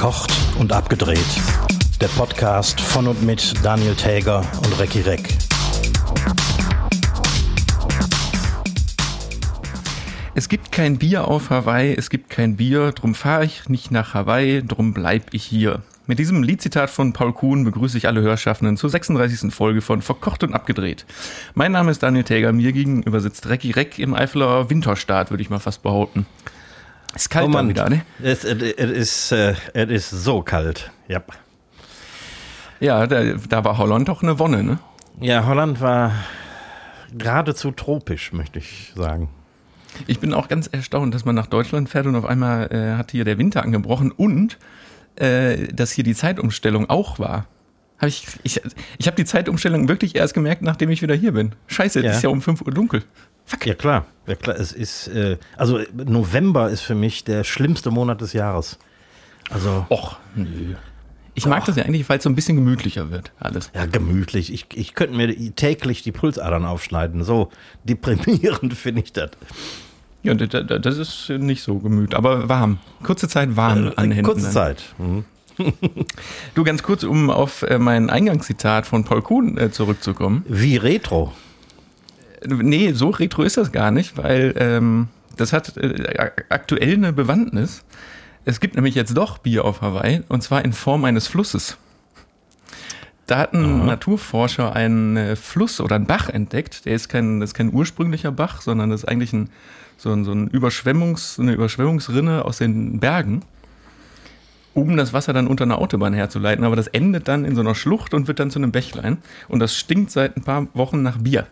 Verkocht und abgedreht. Der Podcast von und mit Daniel Täger und Recki Reck. Es gibt kein Bier auf Hawaii, es gibt kein Bier, drum fahre ich nicht nach Hawaii, drum bleib ich hier. Mit diesem Liedzitat von Paul Kuhn begrüße ich alle Hörschaffenden zur 36. Folge von Verkocht und Abgedreht. Mein Name ist Daniel Täger, mir gegenüber sitzt Recki Reck im Eifeler Winterstart, würde ich mal fast behaupten. Ist kalt oh Mann, wieder, ne? Es, es, es, ist, äh, es ist so kalt, ja. Ja, da, da war Holland doch eine Wonne, ne? Ja, Holland war geradezu tropisch, möchte ich sagen. Ich bin auch ganz erstaunt, dass man nach Deutschland fährt und auf einmal äh, hat hier der Winter angebrochen und äh, dass hier die Zeitumstellung auch war. Hab ich ich, ich habe die Zeitumstellung wirklich erst gemerkt, nachdem ich wieder hier bin. Scheiße, ja. ist ja um 5 Uhr dunkel. Fuck. Ja klar, ja klar. Es ist, äh, also November ist für mich der schlimmste Monat des Jahres. Also. Och, nö. Ich mag Och. das ja eigentlich, weil es so ein bisschen gemütlicher wird, alles. Ja, gemütlich. Ich, ich könnte mir täglich die Pulsadern aufschneiden. So deprimierend finde ich das. Ja, das ist nicht so gemütlich, aber warm. Kurze Zeit warm äh, an Händen. Kurze Zeit. Mhm. Du, ganz kurz, um auf äh, mein Eingangszitat von Paul Kuhn äh, zurückzukommen. Wie retro? Nee, so retro ist das gar nicht, weil ähm, das hat äh, aktuell eine Bewandtnis. Es gibt nämlich jetzt doch Bier auf Hawaii und zwar in Form eines Flusses. Da hat ein Aha. Naturforscher einen äh, Fluss oder einen Bach entdeckt. Der ist kein, das ist kein ursprünglicher Bach, sondern das ist eigentlich ein, so, ein, so ein Überschwemmungs, eine Überschwemmungsrinne aus den Bergen, um das Wasser dann unter einer Autobahn herzuleiten. Aber das endet dann in so einer Schlucht und wird dann zu einem Bächlein. Und das stinkt seit ein paar Wochen nach Bier.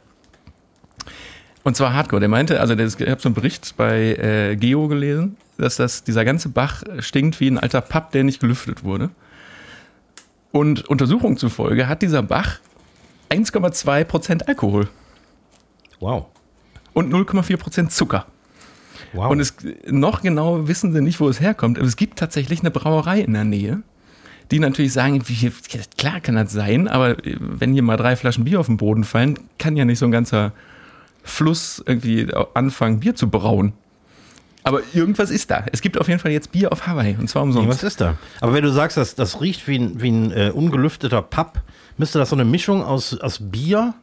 Und zwar Hardcore. Der meinte, also ich habe so einen Bericht bei äh, Geo gelesen, dass das, dieser ganze Bach stinkt wie ein alter Papp, der nicht gelüftet wurde. Und Untersuchungen zufolge hat dieser Bach 1,2% Alkohol. Wow. Und 0,4% Zucker. Wow. Und es, noch genau wissen sie nicht, wo es herkommt. Aber es gibt tatsächlich eine Brauerei in der Nähe, die natürlich sagen, wie, klar kann das sein, aber wenn hier mal drei Flaschen Bier auf den Boden fallen, kann ja nicht so ein ganzer Fluss irgendwie anfangen, Bier zu brauen. Aber irgendwas ist da. Es gibt auf jeden Fall jetzt Bier auf Hawaii und zwar umsonst. Was ist da? Aber wenn du sagst, dass das riecht wie ein, wie ein äh, ungelüfteter Papp, müsste das so eine Mischung aus, aus Bier,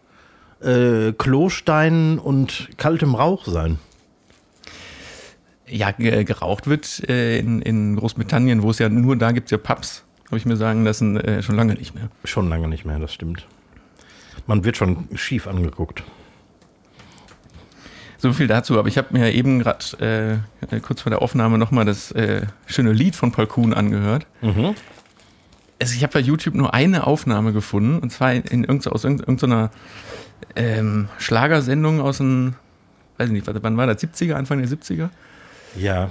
äh, Klosteinen und kaltem Rauch sein? Ja, geraucht wird äh, in, in Großbritannien, wo es ja nur da gibt es ja Pubs, habe ich mir sagen lassen, äh, schon lange nicht mehr. Schon lange nicht mehr, das stimmt. Man wird schon schief angeguckt. So viel dazu, aber ich habe mir eben gerade äh, kurz vor der Aufnahme nochmal das äh, schöne Lied von Paul Kuhn angehört. Mhm. Also ich habe bei YouTube nur eine Aufnahme gefunden, und zwar in irgend, aus irgendeiner ähm, Schlagersendung aus den, weiß ich nicht, wann war das, 70er, Anfang der 70er? Ja.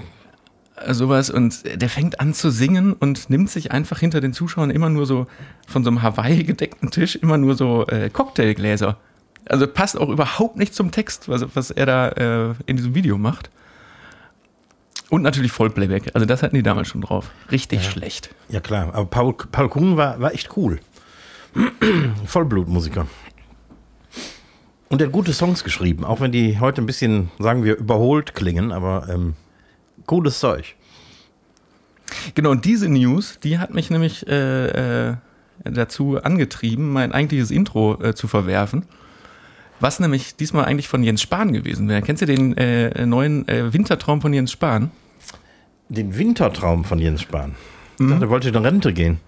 Sowas und der fängt an zu singen und nimmt sich einfach hinter den Zuschauern immer nur so von so einem Hawaii gedeckten Tisch immer nur so äh, Cocktailgläser also passt auch überhaupt nicht zum Text, was, was er da äh, in diesem Video macht. Und natürlich Vollplayback. Also das hatten die damals schon drauf. Richtig ja. schlecht. Ja klar, aber Paul, Paul Kuhn war, war echt cool. Vollblutmusiker. Und er hat gute Songs geschrieben, auch wenn die heute ein bisschen, sagen wir, überholt klingen, aber ähm, cooles Zeug. Genau, und diese News, die hat mich nämlich äh, äh, dazu angetrieben, mein eigentliches Intro äh, zu verwerfen. Was nämlich diesmal eigentlich von Jens Spahn gewesen wäre. Kennst du den äh, neuen äh, Wintertraum von Jens Spahn? Den Wintertraum von Jens Spahn? Ich dachte, mhm. er wollte in Rente gehen.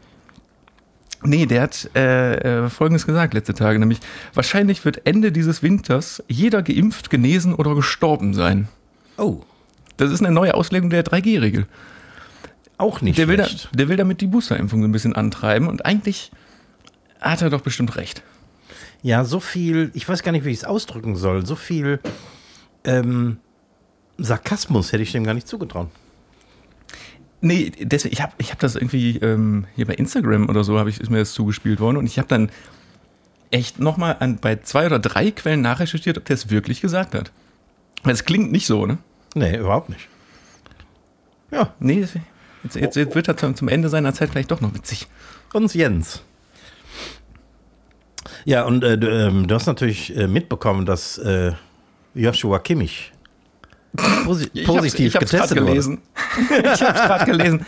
Nee, der hat äh, äh, Folgendes gesagt letzte Tage, nämlich wahrscheinlich wird Ende dieses Winters jeder geimpft, genesen oder gestorben sein. Oh. Das ist eine neue Auslegung der 3G-Regel. Auch nicht der. Will da, der will damit die Boosterimpfung so ein bisschen antreiben und eigentlich hat er doch bestimmt recht ja so viel, ich weiß gar nicht, wie ich es ausdrücken soll, so viel ähm, Sarkasmus hätte ich dem gar nicht zugetraut. Nee, deswegen, ich habe ich hab das irgendwie ähm, hier bei Instagram oder so, ich, ist mir das zugespielt worden und ich habe dann echt nochmal bei zwei oder drei Quellen nachrecherchiert, ob der es wirklich gesagt hat. Weil es klingt nicht so, ne? Nee, überhaupt nicht. Ja. Nee, jetzt, jetzt, jetzt wird er zum Ende seiner Zeit vielleicht doch noch witzig. Uns Jens. Ja, und äh, du, ähm, du, hast natürlich äh, mitbekommen, dass äh, Joshua Kimmich posi Ich hab's- positiv ich hab's getestet wurde. gelesen. ich hab's gerade gelesen.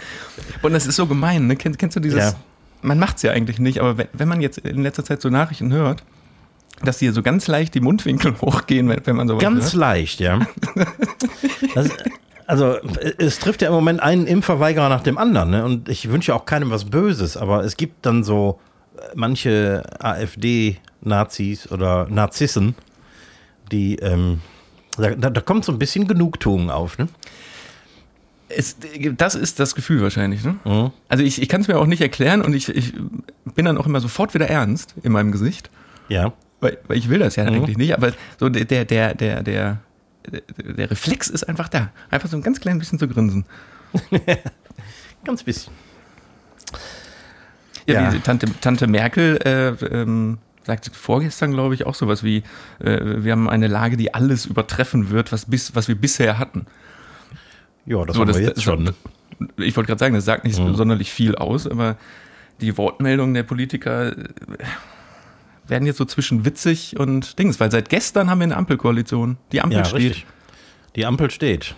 Und das ist so gemein, ne? Kennst, kennst du dieses? Ja. Man macht's ja eigentlich nicht, aber wenn, wenn man jetzt in letzter Zeit so Nachrichten hört, dass hier so ganz leicht die Mundwinkel hochgehen, wenn, wenn man sowas Ganz hört. leicht, ja. Das, also, es trifft ja im Moment einen Impfverweigerer nach dem anderen. Ne? Und ich wünsche auch keinem was Böses, aber es gibt dann so äh, manche AfD-Nazis oder Narzissen, die, ähm, da, da, da kommt so ein bisschen Genugtuung auf. Ne? Es, das ist das Gefühl wahrscheinlich. Ne? Mhm. Also ich, ich kann es mir auch nicht erklären und ich, ich bin dann auch immer sofort wieder ernst in meinem Gesicht, Ja. Weil, weil ich will das ja Mhm. eigentlich nicht, aber so der, der, der, der, der, der Reflex ist einfach da. Einfach so ein ganz klein bisschen zu grinsen. Ganz bisschen. Ja, Ja. Tante, Tante Merkel äh, ähm, sagte vorgestern, glaube ich, auch sowas wie, äh, wir haben eine Lage, die alles übertreffen wird, was, bis, was wir bisher hatten. Ja, das So, haben das- wir jetzt das- schon. Ne? Ich wollte gerade sagen, das sagt nicht Mhm. sonderlich viel aus, aber die Wortmeldungen der Politiker äh, werden jetzt so zwischen witzig und Dings, weil seit gestern haben wir eine Ampelkoalition. Die Ampel Ja, steht. richtig. Die Ampel steht.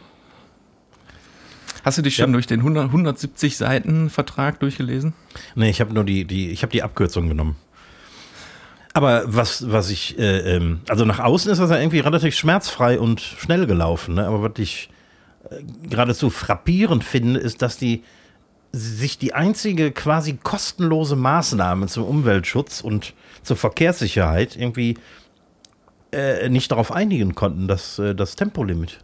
Hast du dich schon Ja. durch den 100, 170 Seiten Vertrag durchgelesen? Nee, ich habe nur die, die, ich habe die Abkürzung genommen. Aber was, was ich, äh, ähm, also nach außen ist das ja irgendwie relativ schmerzfrei und schnell gelaufen. Ne? Aber was ich äh, geradezu frappierend finde, ist, dass die sich die einzige quasi kostenlose Maßnahme zum Umweltschutz und zur Verkehrssicherheit irgendwie äh, nicht darauf einigen konnten, dass äh, das Tempolimit.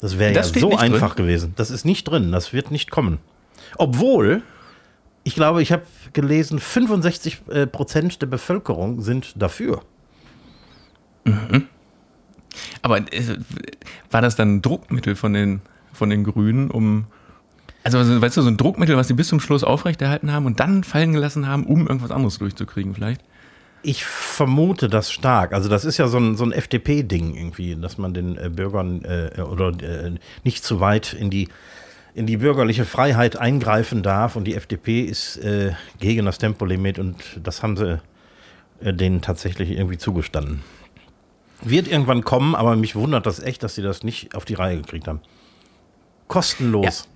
Das wäre ja so nicht drin. einfach gewesen. Das ist nicht drin, das wird nicht kommen. Obwohl, ich glaube, ich habe gelesen, 65 äh, Prozent der Bevölkerung sind dafür. Aber äh, war das dann ein Druckmittel von den, von den Grünen, um. Also, weißt du, so ein Druckmittel, was sie bis zum Schluss aufrechterhalten haben und dann fallen gelassen haben, um irgendwas anderes durchzukriegen, vielleicht? Ich vermute das stark. Also das ist ja so ein, so ein FDP-Ding irgendwie, dass man den äh, Bürgern äh, oder äh, nicht zu weit in die, in die bürgerliche Freiheit eingreifen darf. Und die FDP ist äh, gegen das Tempolimit und das haben sie äh, denen tatsächlich irgendwie zugestanden. Wird irgendwann kommen, aber mich wundert das echt, dass sie das nicht auf die Reihe gekriegt haben. Kostenlos.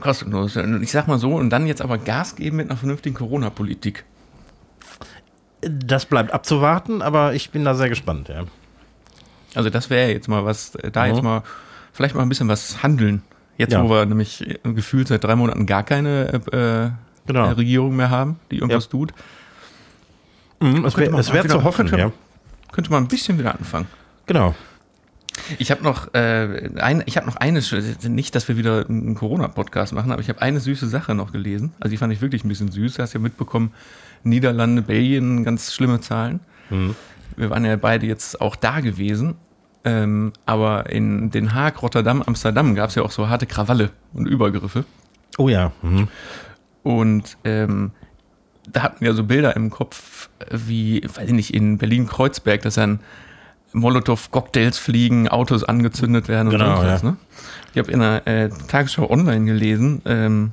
Kostenlos. Und Ich sag mal so, und dann jetzt aber Gas geben mit einer vernünftigen Corona-Politik. Das bleibt abzuwarten, aber ich bin da sehr gespannt. Ja. Also, das wäre jetzt mal was, äh, da Mhm. jetzt mal, vielleicht mal ein bisschen was handeln. Jetzt, Ja. wo wir nämlich äh, gefühlt seit drei Monaten gar keine äh, Genau. äh, Regierung mehr haben, die irgendwas Ja. tut, Mhm, es wäre wär zu hoffen, könnte- ja. könnte man ein bisschen wieder anfangen. Genau. Ich habe noch, äh, ein, ich habe noch eine, nicht, dass wir wieder einen Corona-Podcast machen, aber ich habe eine süße Sache noch gelesen. Also die fand ich wirklich ein bisschen süß. Du hast ja mitbekommen, Niederlande, Belgien, ganz schlimme Zahlen. Mhm. Wir waren ja beide jetzt auch da gewesen. Ähm, aber in Den Haag, Rotterdam, Amsterdam gab es ja auch so harte Krawalle und Übergriffe. Oh ja. Mhm. Und ähm, da hatten wir so Bilder im Kopf, wie, weiß ich nicht, in Berlin-Kreuzberg, dass dann Molotow-Cocktails fliegen, Autos angezündet werden und Genau, sonst was. ja. Ne? Ich habe in der äh, Tagesschau online gelesen, ähm,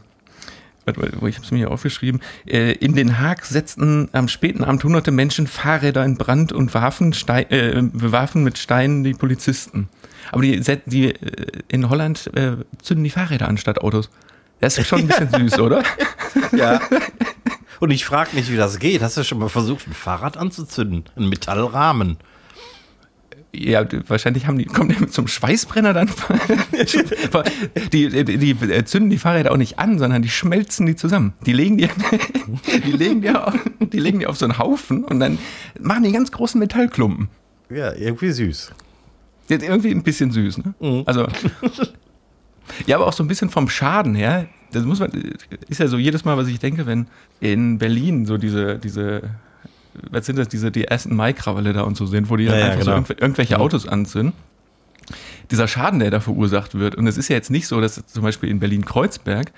wo ich habe es mir hier aufgeschrieben, äh, in Den Haag setzten am späten Abend hunderte Menschen Fahrräder in Brand und warfen, Stein, äh, bewarfen mit Steinen die Polizisten. Aber die, die äh, in Holland äh, zünden die Fahrräder an statt Autos. Das ist schon ein bisschen süß, oder? Ja. Und ich frage mich, wie das geht. Hast du schon mal versucht, ein Fahrrad anzuzünden? Ein Metallrahmen. Ja, wahrscheinlich haben die, kommen die mit so einem Schweißbrenner dann. die, die, die äh, zünden die Fahrräder auch nicht an, sondern die schmelzen die zusammen. Die legen die, die legen die, auf, die legen die auf so einen Haufen und dann machen die ganz großen Metallklumpen. Ja, irgendwie süß. Ist irgendwie ein bisschen süß, ne? Also. Ja, aber auch so ein bisschen vom Schaden her. Das muss man, ist ja so jedes Mal, was ich denke, wenn in Berlin so diese, diese, was sind das, diese, die ersten Mai-Krawalle da und so sind, wo die dann Ja, ja, einfach so genau. irgendw- irgendwelche Autos anzünden. Dieser Schaden, der da verursacht wird. Und es ist ja jetzt nicht so, dass zum Beispiel in Berlin-Kreuzberg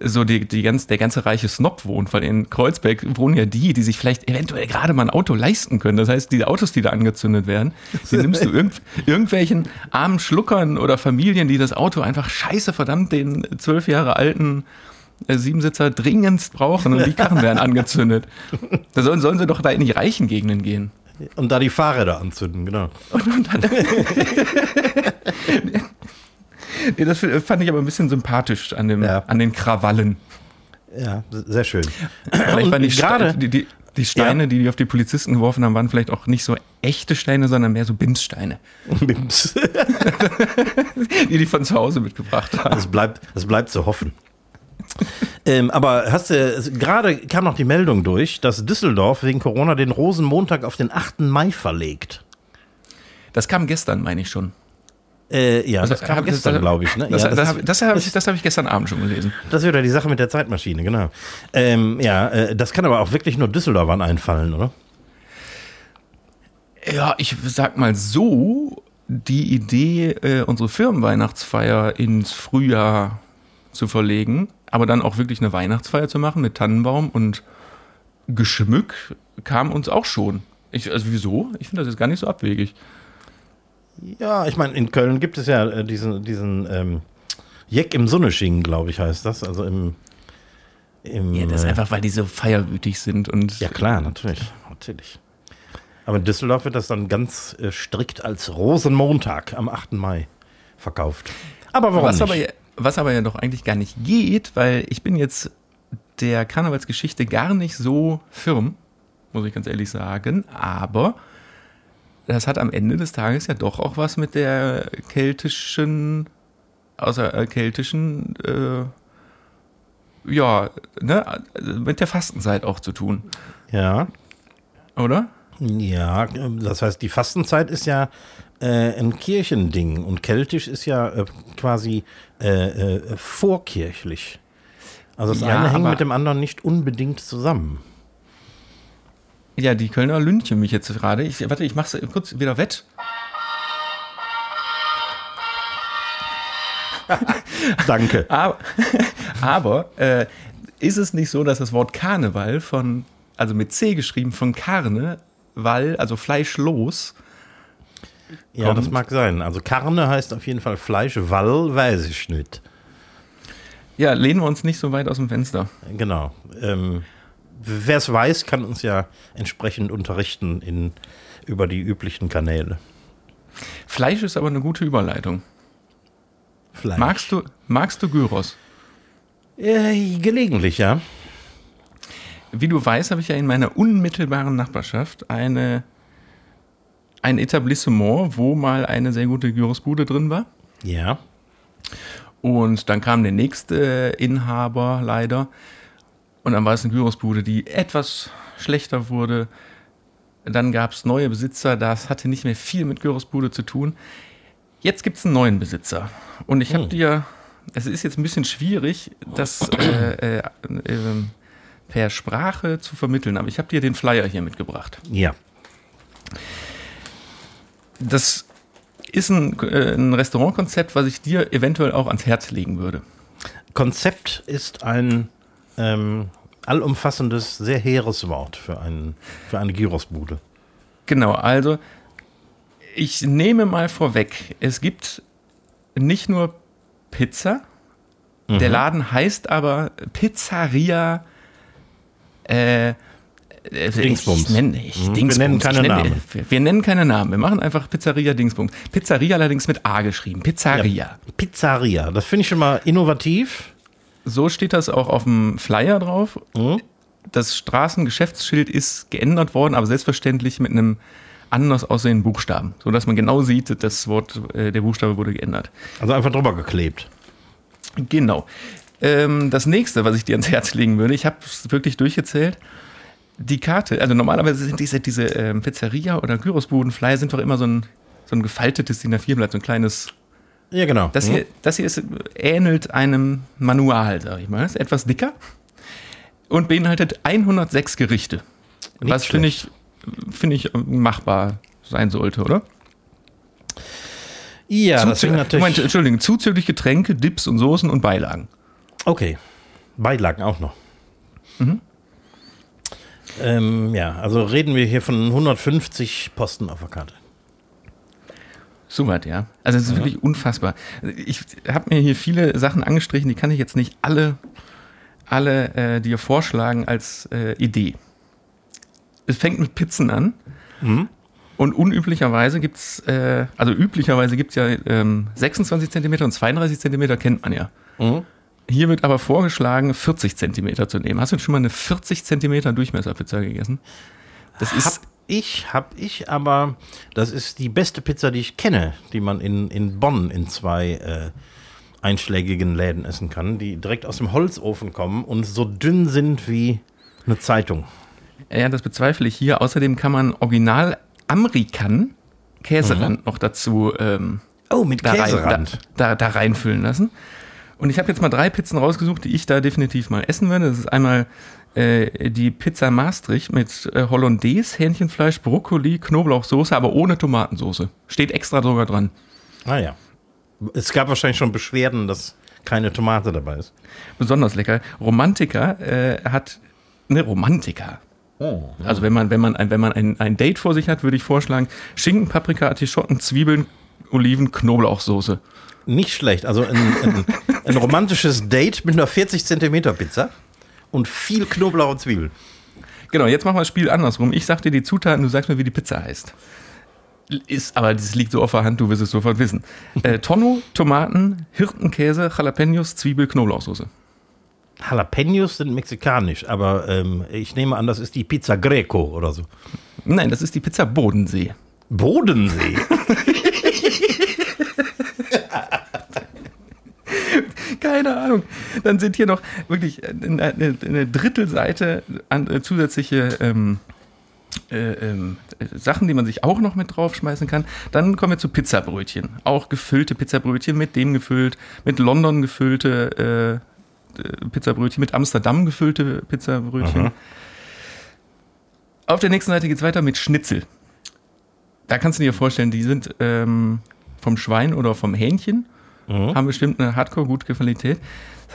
so die, die ganz, der ganze reiche Snob wohnt, weil in Kreuzberg wohnen ja die, die sich vielleicht eventuell gerade mal ein Auto leisten können. Das heißt, die Autos, die da angezündet werden, die nimmst du irgend, irgendwelchen armen Schluckern oder Familien, die das Auto einfach scheiße verdammt den zwölf Jahre alten Siebensitzer dringendst brauchen und die Karren werden angezündet. Da sollen, sollen sie doch da in die reichen Gegenden gehen. Und da die Fahrräder anzünden, genau. nee, das fand ich aber ein bisschen sympathisch an, dem, Ja. an den Krawallen. Ja, sehr schön. Vielleicht Und waren die, gerade- Ste die, die, die Steine, die die auf die Polizisten geworfen haben, waren vielleicht auch nicht so echte Steine, sondern mehr so Bimssteine, Bims. die die von zu Hause mitgebracht haben. Das bleibt, das bleibt zu hoffen. Ähm, aber hast du, gerade kam noch die Meldung durch, dass Düsseldorf wegen Corona den Rosenmontag auf den 8. Mai verlegt. Das kam gestern, meine ich schon. Äh, ja, Also, das kam gestern, glaube ich. Ne? Das, ja, das, das, habe das hab ich, hab ich gestern Abend schon gelesen. das ist wieder die Sache mit der Zeitmaschine, genau. Ähm, ja, äh, das kann aber auch wirklich nur Düsseldorfern einfallen, oder? Ja, ich sag mal so, die Idee, äh, unsere Firmenweihnachtsfeier ins Frühjahr zu verlegen, aber dann auch wirklich eine Weihnachtsfeier zu machen mit Tannenbaum und Geschmück, kam uns auch schon. Ich, also wieso? Ich finde das jetzt gar nicht so abwegig. Ja, ich meine, in Köln gibt es ja äh, diesen, diesen ähm, Jeck im Sonneschingen, glaube ich, heißt das. Also im. im Ja, das ist äh, einfach, weil die so feierwütig sind und Ja, klar, natürlich. natürlich. Aber in Düsseldorf wird das dann ganz äh, strikt als Rosenmontag am 8. Mai verkauft. Aber warum was nicht? aber, was aber ja doch eigentlich gar nicht geht, weil ich bin jetzt der Karnevalsgeschichte gar nicht so firm, muss ich ganz ehrlich sagen, aber das hat am Ende des Tages ja doch auch was mit der keltischen, außer äh, keltischen, äh, ja, ne, mit der Fastenzeit auch zu tun, ja, oder? ja, das heißt, die Fastenzeit ist ja äh, ein Kirchending und keltisch ist ja äh, quasi äh, äh, vorkirchlich. Also das Ja, eine hängt mit dem anderen nicht unbedingt zusammen. Ja, die Kölner lünchen mich jetzt gerade. Ich, warte, ich mach's kurz wieder wett. Danke. Aber, aber äh, ist es nicht so, dass das Wort Karneval von, also mit C geschrieben, von Karne, weil, also fleischlos, Ja, das kommt. mag sein. Also Karne heißt auf jeden Fall Fleisch, Wall weiß ich nicht. ja, lehnen wir uns nicht so weit aus dem Fenster. Genau. Ähm, Wer es weiß, kann uns ja entsprechend unterrichten in, über die üblichen Kanäle. Fleisch ist aber eine gute Überleitung. Fleisch. Magst du, magst du Gyros? Äh, gelegentlich, ja. Wie du weißt, habe ich ja in meiner unmittelbaren Nachbarschaft eine, ein Etablissement, wo mal eine sehr gute Gyrosbude drin war. Ja. Und dann kam der nächste Inhaber leider. Und dann war es eine Gyrosbude, die etwas schlechter wurde. Dann gab es neue Besitzer, das hatte nicht mehr viel mit Gyrosbude zu tun. Jetzt gibt es einen neuen Besitzer. Und ich habe Hm. dir, es ist jetzt ein bisschen schwierig, das äh, äh, äh, per Sprache zu vermitteln, aber ich habe dir den Flyer hier mitgebracht. Ja. Das ist ein, äh, ein Restaurantkonzept, was ich dir eventuell auch ans Herz legen würde. Konzept ist ein ähm, allumfassendes, sehr hehres Wort für, einen, für eine Gyrosbude. Genau, also ich nehme mal vorweg, es gibt nicht nur Pizza, der Laden heißt aber Pizzeria äh, Dingsbums. Ich nenne, ich, Mhm. Wir Dingsbums. nennen keine nenne, Namen. Wir, wir nennen keine Namen. Wir machen einfach Pizzeria Dingsbums. Pizzeria allerdings mit A geschrieben. Pizzeria. Pizzeria, das finde ich schon mal innovativ. So steht das auch auf dem Flyer drauf. Mhm. Das Straßengeschäftsschild ist geändert worden, aber selbstverständlich mit einem anders aussehenden Buchstaben, sodass man genau sieht, das Wort, äh, der Buchstabe wurde geändert. Also einfach drüber geklebt. Genau. Ähm, das nächste, was ich dir ans Herz legen würde, ich habe es wirklich durchgezählt. Die Karte, also normalerweise sind diese, diese ähm, Pizzeria oder Gyrosbudenflyer sind doch immer so ein, so ein gefaltetes DIN A4-Blatt, so ein kleines. Ja, genau. Das Mhm. hier, das hier ist, ähnelt einem Manual, sag ich mal. Ist etwas dicker und beinhaltet 106 Gerichte. Nicht was finde ich, finde ich machbar sein sollte, oder? Ja, das Zuzü- sind natürlich. Moment, Entschuldigung, zuzüglich Getränke, Dips und Soßen und Beilagen. Okay. Beilagen auch noch. Mhm. Ähm, ja, also reden wir hier von 150 Posten auf der Karte. Soweit, ja. Also es ist wirklich unfassbar. Ich habe mir hier viele Sachen angestrichen, die kann ich jetzt nicht alle, alle äh, dir vorschlagen als äh, Idee. Es fängt mit Pizzen an. Und unüblicherweise gibt es, äh, also üblicherweise gibt es ja ähm, 26 Zentimeter und 32 Zentimeter kennt man ja. Hier wird aber vorgeschlagen, 40 Zentimeter zu nehmen. Hast du schon mal eine 40 Zentimeter Durchmesserpizza gegessen? Das Hab ist, ich, hab ich, aber das ist die beste Pizza, die ich kenne, die man in, in Bonn in zwei äh, einschlägigen Läden essen kann, die direkt aus dem Holzofen kommen und so dünn sind wie eine Zeitung. ja, das bezweifle ich hier. Außerdem kann man original Amerikan Käserand noch dazu ähm, Oh, mit da, rein, Käserand. da, da, da reinfüllen lassen. Und ich habe jetzt mal drei Pizzen rausgesucht, die ich da definitiv mal essen würde. Das ist einmal äh, die Pizza Maastricht mit äh, Hollandaise, Hähnchenfleisch, Brokkoli, Knoblauchsoße, aber ohne Tomatensoße. Steht extra sogar dran. Ah ja. Es gab wahrscheinlich schon Beschwerden, dass keine Tomate dabei ist. Besonders lecker. Romantiker äh, hat eine Romantiker. Oh. Also wenn man, wenn man, ein, wenn man ein, ein Date vor sich hat, würde ich vorschlagen, Schinken, Paprika, Artischocken, Zwiebeln, Oliven, Knoblauchsoße. Nicht schlecht. Also ein, ein, ein romantisches Date mit einer 40 Zentimeter Pizza und viel Knoblauch und Zwiebeln. Genau, jetzt machen wir das Spiel andersrum. Ich sag dir die Zutaten, du sagst mir, wie die Pizza heißt. Ist, aber das liegt so auf der Hand, du wirst es sofort wissen. Äh, Tonno, Tomaten, Hirtenkäse, Jalapenos, Zwiebel, Knoblauchsoße. Jalapenos sind mexikanisch, aber ähm, ich nehme an, das ist die Pizza Greco oder so. Nein, das ist die Pizza Bodensee. Bodensee. Keine Ahnung. Dann sind hier noch wirklich eine, eine, eine Drittelseite an äh, zusätzliche ähm, äh, ähm, äh, Sachen, die man sich auch noch mit draufschmeißen kann. Dann kommen wir zu Pizzabrötchen. Auch gefüllte Pizzabrötchen, mit dem gefüllt, mit London gefüllte äh, äh, Pizzabrötchen, mit Amsterdam gefüllte Pizzabrötchen. Aha. Auf der nächsten Seite geht es weiter mit Schnitzel. Da kannst du dir vorstellen, die sind ähm, vom Schwein oder vom Hähnchen, haben bestimmt eine hardcore-gute Qualität.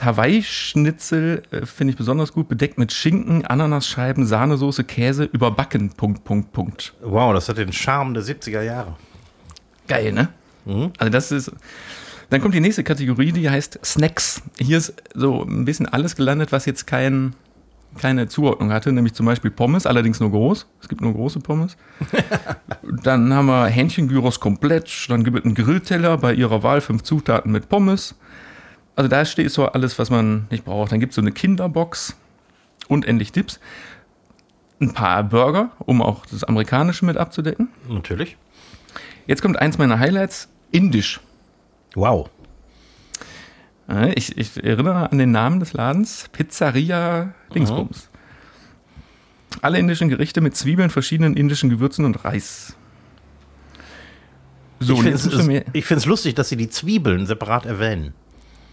Hawaii-Schnitzel äh, finde ich besonders gut, bedeckt mit Schinken, Ananasscheiben, Sahnesoße, Käse, überbacken, Punkt, Punkt, Punkt. Wow, das hat den Charme der 70er Jahre. Geil, ne? Also das ist. Dann kommt die nächste Kategorie, die heißt Snacks. Hier ist so ein bisschen alles gelandet, was jetzt kein, keine Zuordnung hatte, nämlich zum Beispiel Pommes, allerdings nur groß. Es gibt nur große Pommes. dann haben wir Hähnchengyros komplett, dann gibt es einen Grillteller bei ihrer Wahl, fünf Zutaten mit Pommes. Also da steht so alles, was man nicht braucht. Dann gibt es so eine Kinderbox und endlich Dips. Ein paar Burger, um auch das Amerikanische mit abzudecken. Natürlich. Jetzt kommt eins meiner Highlights, Indisch. Wow. Ja, Ich, ich erinnere an den Namen des Ladens, Pizzeria Dingsbums. Alle indischen Gerichte mit Zwiebeln, verschiedenen indischen Gewürzen und Reis. So, ich finde es lustig, dass sie die Zwiebeln separat erwähnen.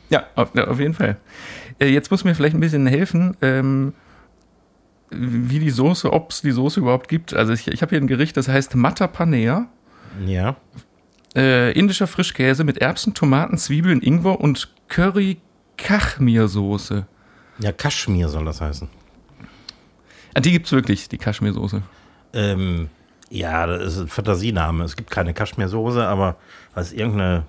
ja, auf, auf jeden Fall. Äh, Jetzt muss mir vielleicht ein bisschen helfen, ähm, wie die Soße, ob es die Soße überhaupt gibt. Also ich, ich habe hier ein Gericht, das heißt Mata Paneer. Ja. Äh, indischer Frischkäse mit Erbsen, Tomaten, Zwiebeln, Ingwer und Curry Kachmir-Soße. Ja, Kaschmir soll das heißen. Ah, die gibt's wirklich, die Kaschmir-Soße. Ähm, ja, das ist ein Fantasiename. Es gibt keine Kaschmirsoße, aber als irgendeine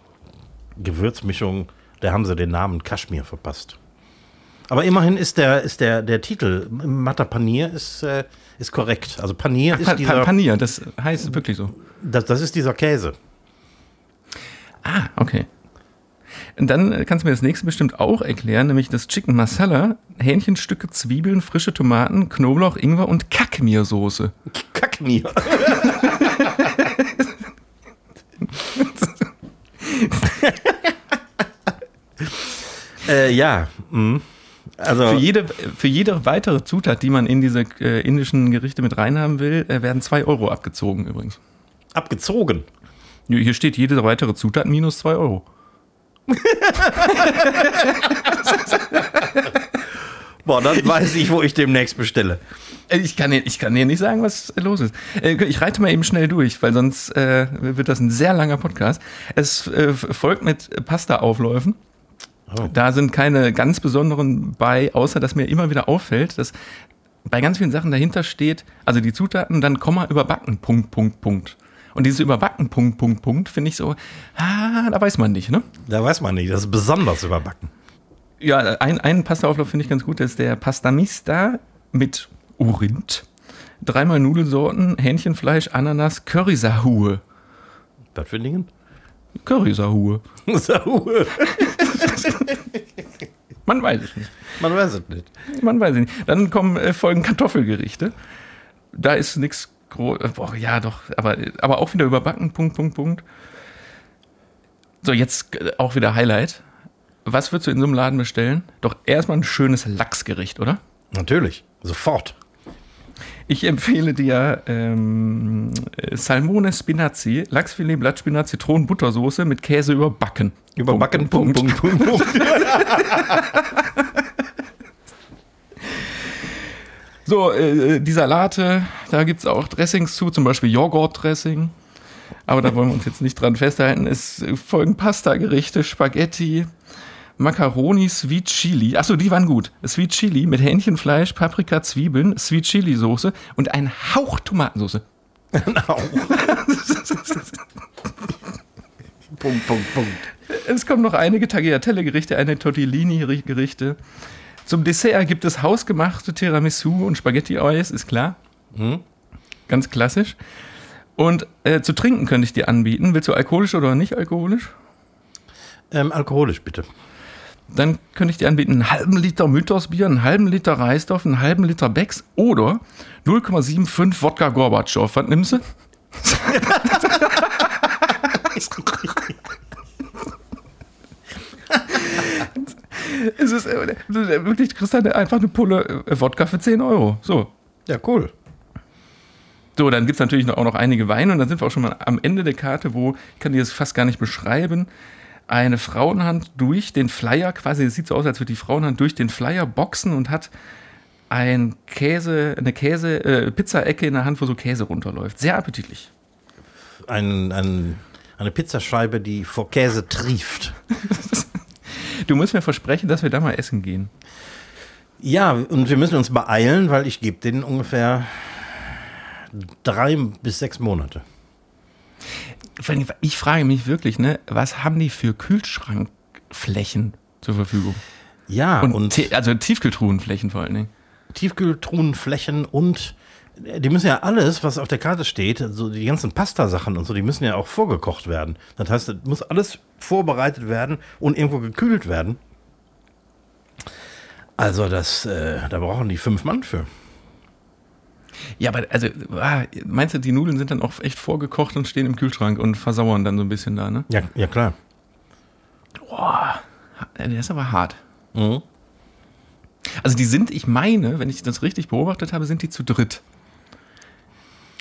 Gewürzmischung, da haben sie den Namen Kaschmir verpasst. Aber immerhin ist der, ist der, der Titel Matta Panier ist, äh, ist korrekt. Also Panier Pa ist dieser, Panier, das heißt wirklich so. das, das ist dieser Käse. Ah, okay. Und dann kannst du mir das nächste bestimmt auch erklären, nämlich das Chicken Masala, Hähnchenstücke, Zwiebeln, frische Tomaten, Knoblauch, Ingwer und Kackmir-Soße. Kackmir. äh, ja. mhm. Also, Für jede, für jede weitere Zutat, die man in diese äh, indischen Gerichte mit reinhaben will, äh, werden 2 Euro abgezogen übrigens. abgezogen. Hier steht jede weitere Zutat minus 2 Euro. Boah, dann weiß ich, wo ich demnächst bestelle. Äh, Ich kann, dir, ich kann dir nicht sagen, was los ist. Äh, Ich reite mal eben schnell durch, weil sonst äh, wird das ein sehr langer Podcast. Es äh, folgt mit Pasta-Aufläufen. Oh. Da sind keine ganz besonderen bei, außer dass mir immer wieder auffällt, dass bei ganz vielen Sachen dahinter steht, also die Zutaten, dann Komma überbacken, Punkt, Punkt, Punkt. Und dieses Überbacken, Punkt, Punkt, Punkt, finde ich so, ah, da weiß man nicht, ne? Da weiß man nicht, das ist besonders überbacken. Ja, ein, einen Pasta-Auflauf finde ich ganz gut, das ist der Pasta Mista mit Urind. dreimal Nudelsorten, Hähnchenfleisch, Ananas, Currysahue. Was für Dingen? Currysahue. Sauer. Man weiß es nicht. Man weiß es nicht. Man weiß es nicht. Dann kommen äh, folgen Kartoffelgerichte. Da ist nichts groß. Boah, ja, doch. Aber, aber auch wieder überbacken. Punkt, Punkt, Punkt. So, jetzt äh, auch wieder Highlight. Was würdest du in so einem Laden bestellen? Doch erstmal ein schönes Lachsgericht, oder? Natürlich. Sofort. Ich empfehle dir ähm, äh, Salmone Spinazzi, Lachsfilet, Blattspinat, Zitronen, Buttersoße mit Käse überbacken. Überbacken. Punkt, Punkt, Punkt, Punkt. So, äh, die Salate, da gibt es auch Dressings zu, zum Beispiel Joghurtdressing. Aber da wollen wir uns jetzt nicht dran festhalten. Es folgen Pasta-Gerichte, Spaghetti, Macaroni, Sweet Chili. Achso, die waren gut. Sweet Chili mit Hähnchenfleisch, Paprika, Zwiebeln, Sweet Chili Soße und ein Hauch Tomatensoße. Genau. Punkt, Punkt, Punkt. Es kommen noch einige Tagliatelle-Gerichte, eine Tortellini-Gerichte. Zum Dessert gibt es hausgemachte Tiramisu und Spaghetti-Eis, ist klar. Ganz klassisch. Und äh, zu trinken könnte ich dir anbieten. Willst du alkoholisch oder nicht alkoholisch? Ähm, alkoholisch, bitte. Dann könnte ich dir anbieten einen halben Liter Mythosbier, einen halben Liter Reisdorf, einen halben Liter Becks oder 0,75 Wodka Gorbatschow. Was nimmst du? es ist äh, wirklich, kriegst du einfach eine Pulle äh, Wodka für 10 Euro. So. Ja, cool. So, dann gibt es natürlich noch, auch noch einige Weine und dann sind wir auch schon mal am Ende der Karte, wo, ich kann dir das fast gar nicht beschreiben, eine Frauenhand durch den Flyer, quasi, es sieht so aus, als würde die Frauenhand durch den Flyer boxen und hat ein Käse, eine Käse, äh, Pizzaecke in der Hand, wo so Käse runterläuft. Sehr appetitlich. Ein, ein, eine Pizzascheibe, die vor Käse trieft. Du musst mir versprechen, dass wir da mal essen gehen. Ja, und wir müssen uns beeilen, weil ich gebe denen ungefähr drei bis sechs Monate. Ich frage mich wirklich, ne, was haben die für Kühlschrankflächen zur Verfügung? Ja, Und, und, also Tiefkühltruhenflächen vor allen Dingen. Tiefkühltruhenflächen und die müssen ja alles, was auf der Karte steht, so die ganzen Pasta-Sachen und so, die müssen ja auch vorgekocht werden. Das heißt, es muss alles vorbereitet werden und irgendwo gekühlt werden. Also das, äh, da brauchen die fünf Mann für. Ja, aber also, ah, meinst du, die Nudeln sind dann auch echt vorgekocht und stehen im Kühlschrank und versauern dann so ein bisschen da, ne? Ja, ja klar. Boah, der ist aber hart. Mhm. Also die sind, ich meine, wenn ich das richtig beobachtet habe, sind die zu dritt.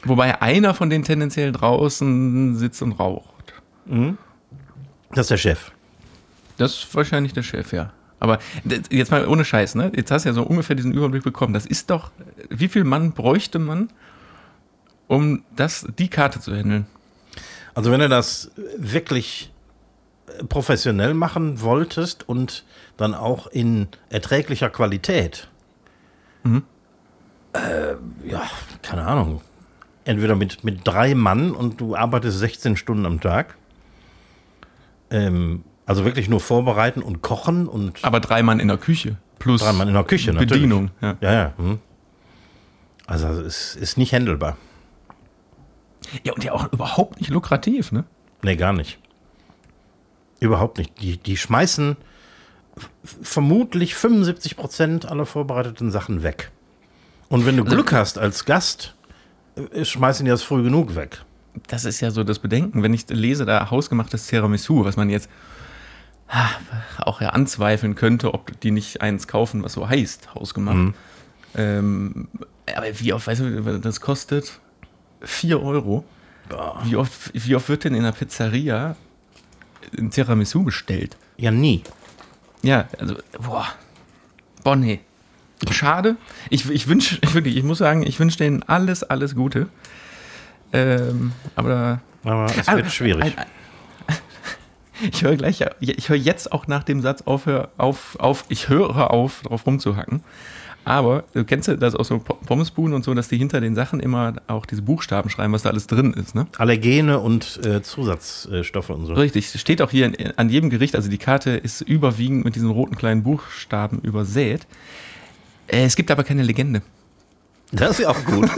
Wobei einer von denen tendenziell draußen sitzt und raucht. Das ist der Chef. Das ist wahrscheinlich der Chef, ja. Aber jetzt mal ohne Scheiß, ne? Jetzt hast du ja so ungefähr diesen Überblick bekommen. Das ist doch, wie viel Mann bräuchte man, um das, die Karte zu handeln? Also wenn du das wirklich äh, professionell machen wolltest und dann auch in erträglicher Qualität, äh, ja, keine Ahnung, entweder mit, mit drei Mann und du arbeitest 16 Stunden am Tag, ähm, also wirklich nur vorbereiten und kochen und Aber drei Mann in der Küche. Plus drei Mann in der Küche natürlich. Bedienung. Ja. Ja, ja. Hm. Also es ist nicht händelbar. ja, und ja auch überhaupt nicht lukrativ, ne? Nee, gar nicht. Überhaupt nicht. Die, die schmeißen vermutlich 75 Prozent aller vorbereiteten Sachen weg. Und wenn du Glück hast als Gast, schmeißen die das früh genug weg. Das ist ja so das Bedenken, wenn ich lese, da hausgemachtes Tiramisu, was man jetzt auch ja anzweifeln könnte, ob die nicht eins kaufen, was so heißt, hausgemacht. Ähm, aber wie oft, weißt du, das kostet 4 Euro. Wie oft, wie oft wird denn in der Pizzeria ein Tiramisu bestellt? Ja, nie. Ja, also, boah. Nee. Schade. Ich, ich wünsche, ich, wirklich, ich muss sagen, ich wünsche denen alles, alles Gute. Ähm, aber Aber es Ah, wird schwierig. ein- ein- Ich höre gleich, ich höre jetzt auch nach dem Satz auf, hör- auf, auf ich höre auf, drauf rumzuhacken. Aber du kennst ja das aus so Po- Pommesbuden und so, dass die hinter den Sachen immer auch diese Buchstaben schreiben, was da alles drin ist, ne? Allergene und äh, Zusatzstoffe und so. Richtig, es steht auch hier an jedem Gericht, also die Karte ist überwiegend mit diesen roten kleinen Buchstaben übersät. Äh, Es gibt aber keine Legende. Das ist ja auch gut.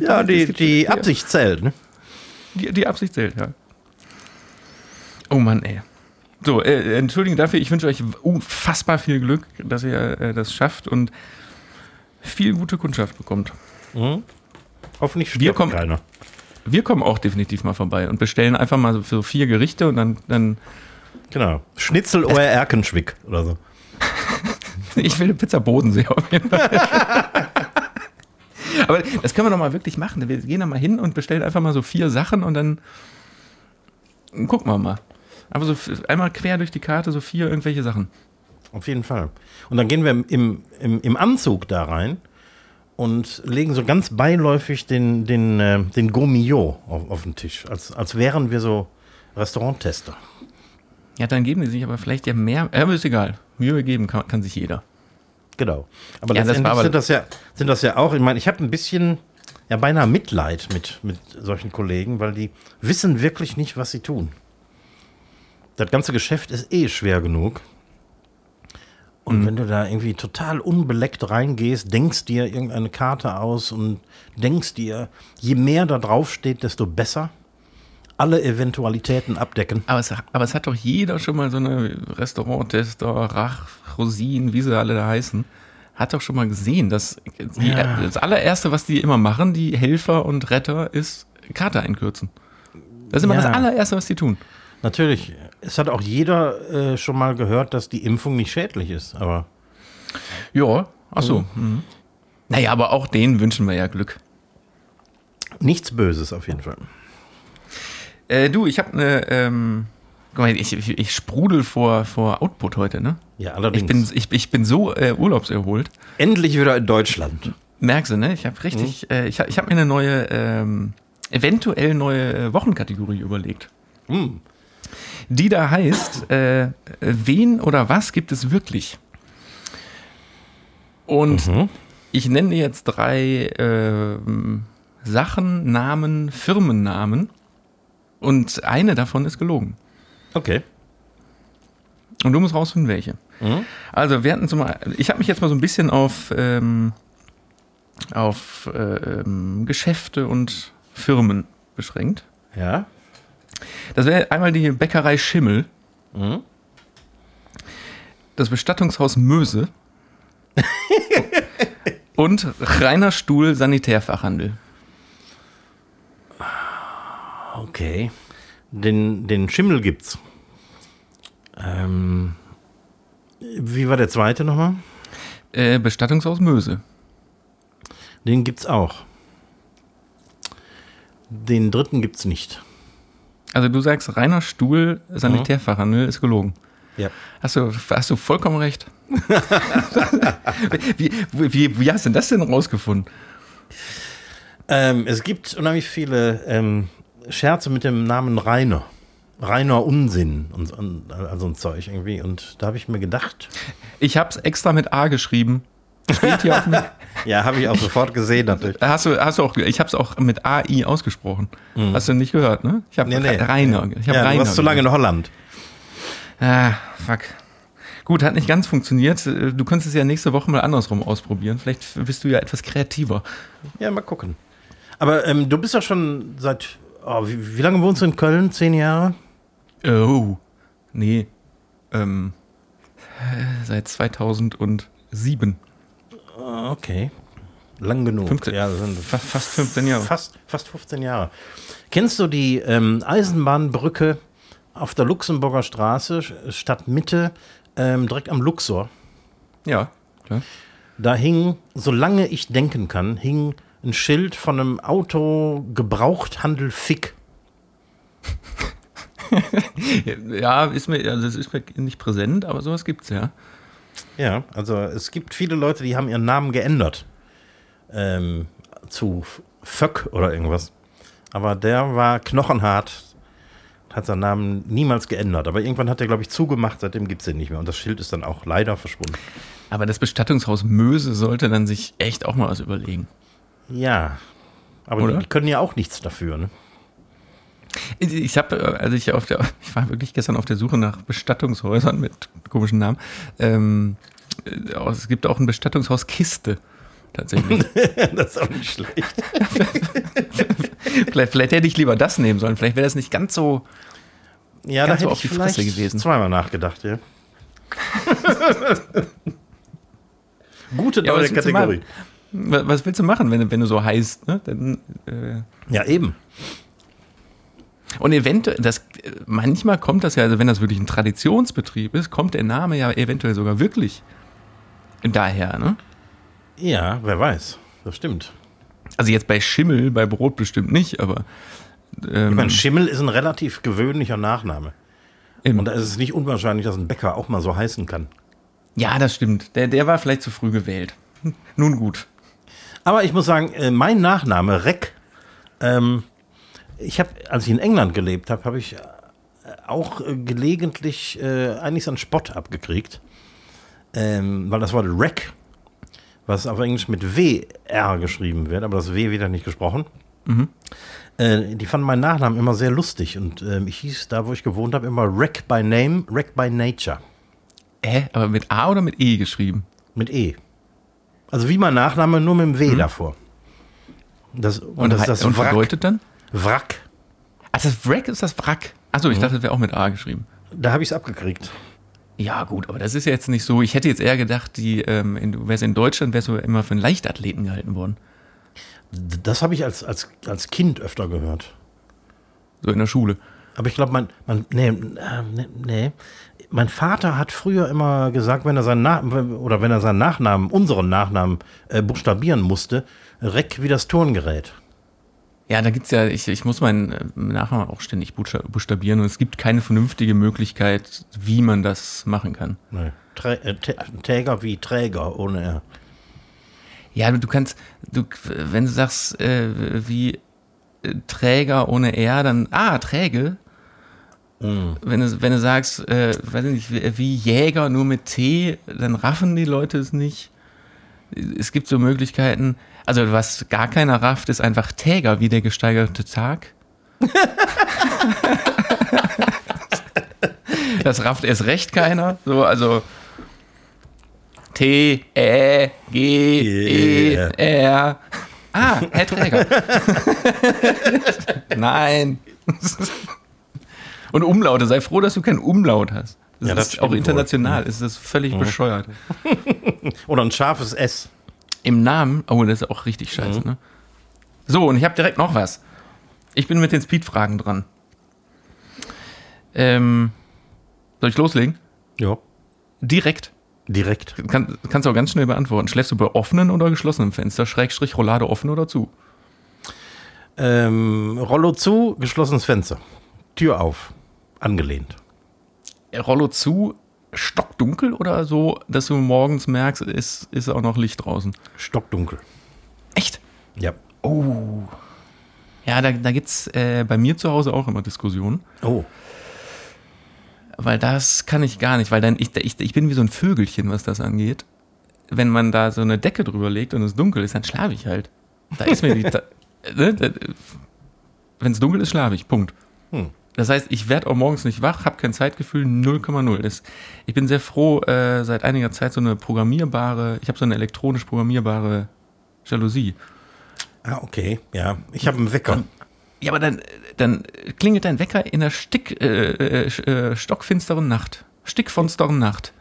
ja, die, die Absicht zählt, ne? Die, die Absicht zählt, ja. Oh Mann, ey. So, äh, entschuldigen dafür, ich wünsche euch unfassbar viel Glück, dass ihr äh, das schafft und viel gute Kundschaft bekommt. Mhm. Hoffentlich wir kommen, keiner. Wir kommen auch definitiv mal vorbei und bestellen einfach mal so vier Gerichte und dann. dann genau. Schnitzel oder Erkenschwick oder so. ich will eine Pizza Bodensee auf jeden Fall. Aber das können wir doch mal wirklich machen. Wir gehen da mal hin und bestellen einfach mal so vier Sachen und dann gucken wir mal. Aber so einmal quer durch die Karte so vier irgendwelche Sachen. Auf jeden Fall. Und dann gehen wir im, im, im Anzug da rein und legen so ganz beiläufig den, den, äh, den Gourmillot auf, auf den Tisch, als, als wären wir so Restauranttester. Ja, dann geben die sich aber vielleicht ja mehr, aber ist egal. Mühe geben kann, kann sich jeder. Genau. Aber ja, letztendlich das aber sind, das ja, sind das ja auch, ich meine, ich habe ein bisschen, ja beinahe Mitleid mit, mit solchen Kollegen, weil die wissen wirklich nicht, was sie tun. Das ganze Geschäft ist eh schwer genug. Und mhm. wenn du da irgendwie total unbeleckt reingehst, denkst dir irgendeine Karte aus und denkst dir, je mehr da drauf steht, desto besser. Alle Eventualitäten abdecken. Aber es, aber es hat doch jeder schon mal so eine Restauranttester, Rach, Rosinen, wie sie alle da heißen, hat doch schon mal gesehen, dass die, ja. das allererste, was die immer machen, die Helfer und Retter, ist Karte einkürzen. Das ist immer ja. das allererste, was die tun. Natürlich. Es hat auch jeder äh, schon mal gehört, dass die Impfung nicht schädlich ist, aber. Ja, ach so. Also, mhm. Naja, aber auch denen wünschen wir ja Glück. Nichts Böses auf jeden Fall. Äh, du, ich habe eine. Ähm, guck mal, ich, ich, ich, sprudel vor, vor Output heute, ne? Ja, allerdings. Ich bin, ich, ich bin so äh, urlaubserholt. Endlich wieder in Deutschland. Merkst du, ne? Ich habe richtig. Mhm. Äh, ich ich habe mir eine neue, ähm, eventuell neue äh, Wochenkategorie überlegt. Mhm die da heißt, äh, wen oder was gibt es wirklich? Und mhm. ich nenne jetzt drei äh, Sachen, Namen, Firmennamen und eine davon ist gelogen. Okay. Und du musst rausfinden, welche. Mhm. Also, wir hatten zum ich habe mich jetzt mal so ein bisschen auf, ähm, auf äh, Geschäfte und Firmen beschränkt. Ja. Das wäre einmal die Bäckerei Schimmel. Mhm. Das Bestattungshaus Möse. und Rainer Stuhl Sanitärfachhandel. Okay. Den, den Schimmel gibt's. Ähm, wie war der zweite nochmal? Äh, Bestattungshaus Möse. Den gibt's auch. Den dritten gibt's nicht. Also du sagst, Rainer Stuhl, Sanitärfachhandel, ist gelogen. Ja. Hast du, hast du vollkommen recht. wie, wie, wie hast du denn das denn rausgefunden? Ähm, es gibt unheimlich viele ähm, Scherze mit dem Namen Rainer. Rainer Unsinn und, und also ein Zeug irgendwie. Und da habe ich mir gedacht. Ich habe es extra mit A geschrieben. Steht hier auf ja, habe ich auch sofort gesehen natürlich. Hast du, hast du auch, ich habe es auch mit AI ausgesprochen. Mhm. Hast du nicht gehört, ne? Ich habe nee, nee. Rainer. Ich hab ja, Rainer du warst zu lange in Holland. Ah, fuck. Gut, hat nicht ganz funktioniert. Du könntest es ja nächste Woche mal andersrum ausprobieren. Vielleicht bist du ja etwas kreativer. Ja, mal gucken. Aber ähm, du bist ja schon seit, oh, wie, wie, lange wohnst du in Köln? Zehn Jahre? Oh, nee. Ähm, seit 2007. Okay. Lang genug. 15, ja, fast, fast 15 Jahre. Fast, fast 15 Jahre. Kennst du die ähm, Eisenbahnbrücke auf der Luxemburger Straße, Stadtmitte, ähm, direkt am Luxor? Ja, klar. Da hing, solange ich denken kann, hing ein Schild von einem Auto-Gebrauchthandel Fick. ja, ist mir, also das ist mir nicht präsent, aber sowas gibt's ja. Ja, also es gibt viele Leute, die haben ihren Namen geändert. Ähm, zu Föck oder irgendwas. Aber der war knochenhart, hat seinen Namen niemals geändert. Aber irgendwann hat er, glaube ich, zugemacht, seitdem gibt es den nicht mehr. Und das Schild ist dann auch leider verschwunden. Aber das Bestattungshaus Möse sollte dann sich echt auch mal was überlegen. Ja, aber die, die, können ja auch nichts dafür, ne? Ich habe, also ich auf der, ich war wirklich gestern auf der Suche nach Bestattungshäusern mit komischen Namen. Ähm, Äh, Es gibt auch ein Bestattungshaus Kiste. Tatsächlich. das ist auch nicht schlecht. vielleicht, vielleicht hätte ich lieber das nehmen sollen. Vielleicht wäre das nicht ganz so. Ja, Ganz da so hätte auf ich die Fresse gewesen. zweimal nachgedacht, ja. Gute Ja, neue du Kategorie. Wa- Was willst du machen, wenn, du- wenn du so heißt? Ne? Dann, äh, Ja, eben. und eventuell, das, manchmal kommt das ja, also wenn das wirklich ein Traditionsbetrieb ist, kommt der Name ja eventuell sogar wirklich daher. Ne? Ja, wer weiß. Das stimmt. Also jetzt bei Schimmel, bei Brot bestimmt nicht, aber. Ähm, Ich meine, Schimmel ist ein relativ gewöhnlicher Nachname. eben. Und da ist es nicht unwahrscheinlich, dass ein Bäcker auch mal so heißen kann. ja, das stimmt. Der, der war vielleicht zu früh gewählt. Nun gut. Aber ich muss sagen, äh, mein Nachname, Reck, ähm, ich habe, als ich in England gelebt habe, habe ich äh, auch äh, gelegentlich äh, eigentlich so einen Spott abgekriegt. Ähm, weil das Wort Wreck, was auf Englisch mit W-R geschrieben wird, aber das W wird ja nicht gesprochen. Äh, die fanden meinen Nachnamen immer sehr lustig und ähm, ich hieß da, wo ich gewohnt habe, immer Wreck by Name, Wreck by Nature. Hä? Aber mit A oder mit E geschrieben? Mit E. Also wie mein Nachname, nur mit dem W davor. Das, und, Und, das ist das und Wrack. bedeutet dann? Wrack. Also das Wrack ist das Wrack. Achso, ich dachte, das wäre auch mit A geschrieben. Da habe ich es abgekriegt. Ja, gut, aber das ist ja jetzt nicht so. Ich hätte jetzt eher gedacht, die, ähm, in, du wärst in Deutschland, wärst du immer für einen Leichtathleten gehalten worden. Das habe ich als, als, als Kind öfter gehört. So in der Schule. Aber ich glaube, mein, mein, nee, äh, nee, nee. Mein Vater hat früher immer gesagt, wenn er seinen Nach oder wenn er seinen Nachnamen, unseren Nachnamen äh, buchstabieren musste, Reck wie das Turngerät. Ja, da gibt's ja, ich, ich muss meinen äh, Nachnamen auch ständig buchsta- buchstabieren und es gibt keine vernünftige Möglichkeit, wie man das machen kann. Nee. Trä äh, wie Träger ohne R. Ja, du kannst, du, wenn du sagst, äh, wie äh, Träger ohne R, dann, ah, Träge. Wenn, du, wenn du sagst, äh, weiß ich nicht, wie, Jäger nur mit T, dann raffen die Leute es nicht. Es gibt so Möglichkeiten, also was gar keiner rafft, ist einfach Täger, wie der gesteigerte Tag. das rafft erst recht keiner. So, also T, Ä, G, E, R. Ah, Herr Träger. Nein. Und Umlaute, sei froh, dass du keinen Umlaut hast. Das Ja, das ist auch wohl. international, ist das völlig bescheuert. Oder ein scharfes S. Im Namen, oh, das ist auch richtig scheiße, ne? So, und ich habe direkt noch was. Ich bin mit den Speed-Fragen dran. Ähm, soll ich loslegen? Ja. Direkt. Direkt. Kann, kannst du auch ganz schnell beantworten. Schläfst du bei offenen oder geschlossenem Fenster? Schrägstrich, Rollade offen oder zu? Ähm, Rollo zu, geschlossenes Fenster. Tür auf. Angelehnt. Rollo zu, stockdunkel oder so, dass du morgens merkst, ist, ist auch noch Licht draußen? Stockdunkel. Echt? Ja. Oh. Ja, da, da gibt es äh, bei mir zu Hause auch immer Diskussionen. Oh. Weil das kann ich gar nicht, weil dann ich, ich, ich bin wie so ein Vögelchen, was das angeht. Wenn man da so eine Decke drüber legt und es dunkel ist, dann schlafe ich halt. Da ist mir die. ne, Wenn es dunkel ist, schlafe ich. Punkt. Hm. Das heißt, ich werde auch morgens nicht wach, habe kein Zeitgefühl, 0,0. Das- Ich bin sehr froh, äh, seit einiger Zeit so eine programmierbare, ich habe so eine elektronisch programmierbare Jalousie. Ah, okay. Ja. Ich habe einen Wecker. Ja, aber dann, dann klingelt dein Wecker in der Stick, äh, äh, äh, stockfinsteren Nacht. Stickfinsteren Nacht.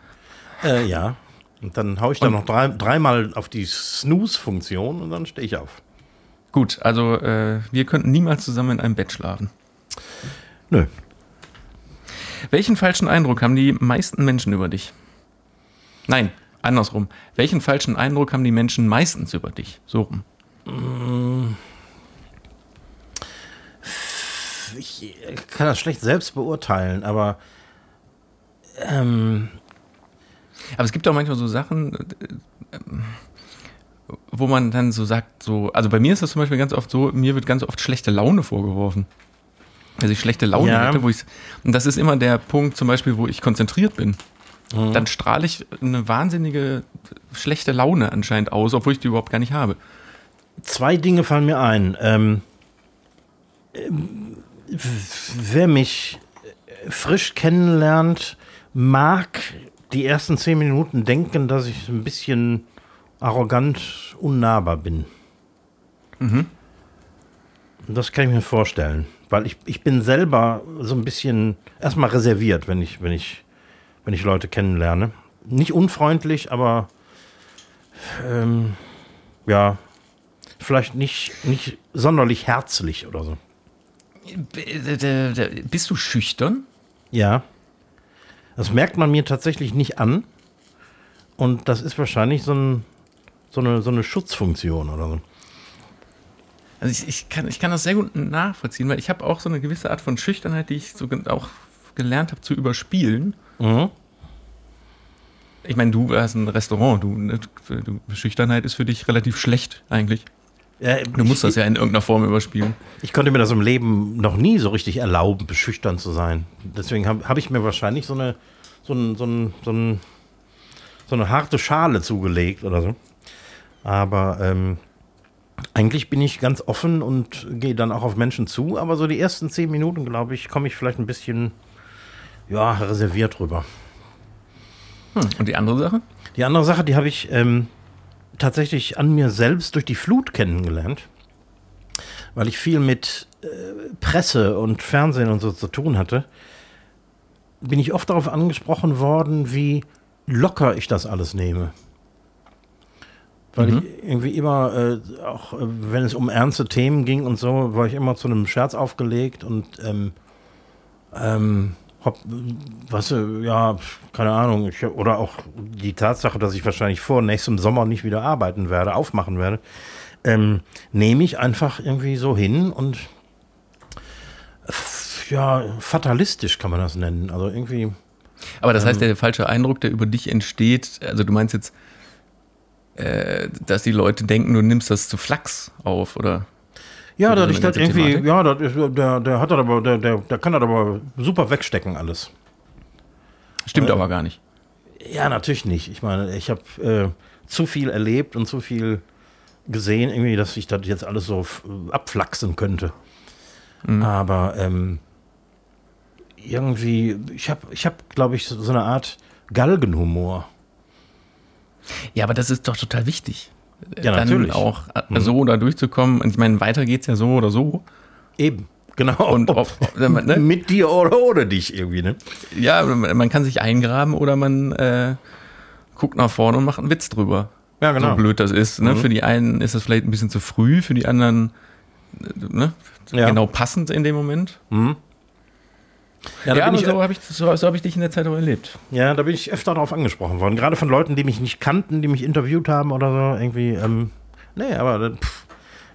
Äh, ja. Und dann haue ich da noch drei, dreimal auf die Snooze-Funktion und dann stehe ich auf. Gut, also äh, wir könnten niemals zusammen in einem Bett schlafen. Nö. Welchen falschen Eindruck haben die meisten Menschen über dich? Nein, andersrum. Welchen falschen Eindruck haben die Menschen meistens über dich? So rum. Ich kann das schlecht selbst beurteilen, aber ähm, Aber es gibt auch manchmal so Sachen, äh, ähm, wo man dann so sagt, so, also bei mir ist das zum Beispiel ganz oft so, mir wird ganz oft schlechte Laune vorgeworfen. Also ich schlechte Laune Ja. hätte, wo ich, und das ist immer der Punkt zum Beispiel, wo ich konzentriert bin. Mhm. Dann strahle ich eine wahnsinnige schlechte Laune anscheinend aus, obwohl ich die überhaupt gar nicht habe. zwei Dinge fallen mir ein. Ähm, ähm, wer mich frisch kennenlernt, mag die ersten zehn Minuten denken, dass ich ein bisschen arrogant, unnahbar bin. Mhm. Das kann ich mir vorstellen, weil ich, ich bin selber so ein bisschen erstmal reserviert, wenn ich, wenn ich, wenn ich Leute kennenlerne. Nicht unfreundlich, aber ähm, ja, vielleicht nicht, nicht sonderlich herzlich oder so. Bist du schüchtern? Ja. Das merkt man mir tatsächlich nicht an. Und das ist wahrscheinlich so, ein, so, eine, so eine Schutzfunktion oder so. Also ich, ich, kann, ich kann das sehr gut nachvollziehen, weil ich habe auch so eine gewisse Art von Schüchternheit, die ich so auch gelernt habe zu überspielen. Mhm. Ich meine, du hast ein Restaurant, du, ne, du, Schüchternheit ist für dich relativ schlecht eigentlich. Ja, du musst ich, das ja in irgendeiner Form überspielen. Ich konnte mir das im Leben noch nie so richtig erlauben, beschüchtern zu sein. Deswegen habe hab ich mir wahrscheinlich so eine, so, ein, so, ein, so, ein, so eine harte Schale zugelegt oder so. Aber ähm, eigentlich bin ich ganz offen und gehe dann auch auf Menschen zu. Aber so die ersten zehn Minuten, glaube ich, komme ich vielleicht ein bisschen ja, reserviert rüber. Hm. Und die andere Sache? Die andere Sache, die habe ich ähm, tatsächlich an mir selbst durch die Flut kennengelernt, weil ich viel mit äh, Presse und Fernsehen und so zu tun hatte, bin ich oft darauf angesprochen worden, wie locker ich das alles nehme. Weil mhm. ich irgendwie immer, äh, auch äh, wenn es um ernste Themen ging und so, war ich immer zu einem Scherz aufgelegt und ähm, ähm, hab, was, ja, keine Ahnung, ich, oder auch die Tatsache, dass ich wahrscheinlich vor nächstem Sommer nicht wieder arbeiten werde, aufmachen werde, ähm, nehme ich einfach irgendwie so hin und ja, fatalistisch kann man das nennen. Also irgendwie. Aber das heißt, ähm, der falsche Eindruck, der über dich entsteht, also du meinst jetzt, äh, dass die Leute denken, du nimmst das zu Flachs auf, oder? Ja, das ist das irgendwie, Thematik? ja, das ist, der, der hat das aber, der, der, der kann das aber super wegstecken alles. Stimmt äh, aber gar nicht. Ja, natürlich nicht. Ich meine, ich habe äh, zu viel erlebt und zu viel gesehen, irgendwie, dass ich das jetzt alles so abflachsen könnte. Mhm. Aber ähm, irgendwie, ich habe, ich hab, glaube ich, so eine Art Galgenhumor. Ja, aber das ist doch total wichtig ja, dann natürlich. auch mhm. so da durchzukommen. Und ich meine, weiter geht es ja so oder so. Eben. Genau. Und ob, ne? mit dir oder ohne dich irgendwie, ne? Ja, man kann sich eingraben oder man äh, guckt nach vorne und macht einen Witz drüber. Ja, genau. So blöd das ist. Ne? Mhm. Für die einen ist das vielleicht ein bisschen zu früh, für die anderen ne? ja. genau passend in dem Moment. Mhm. Ja, ja ich, so habe ich, so, so hab ich dich in der Zeit auch erlebt. Ja, da bin ich öfter darauf angesprochen worden. Gerade von Leuten, die mich nicht kannten, die mich interviewt haben oder so. Irgendwie, ähm, nee, aber pff,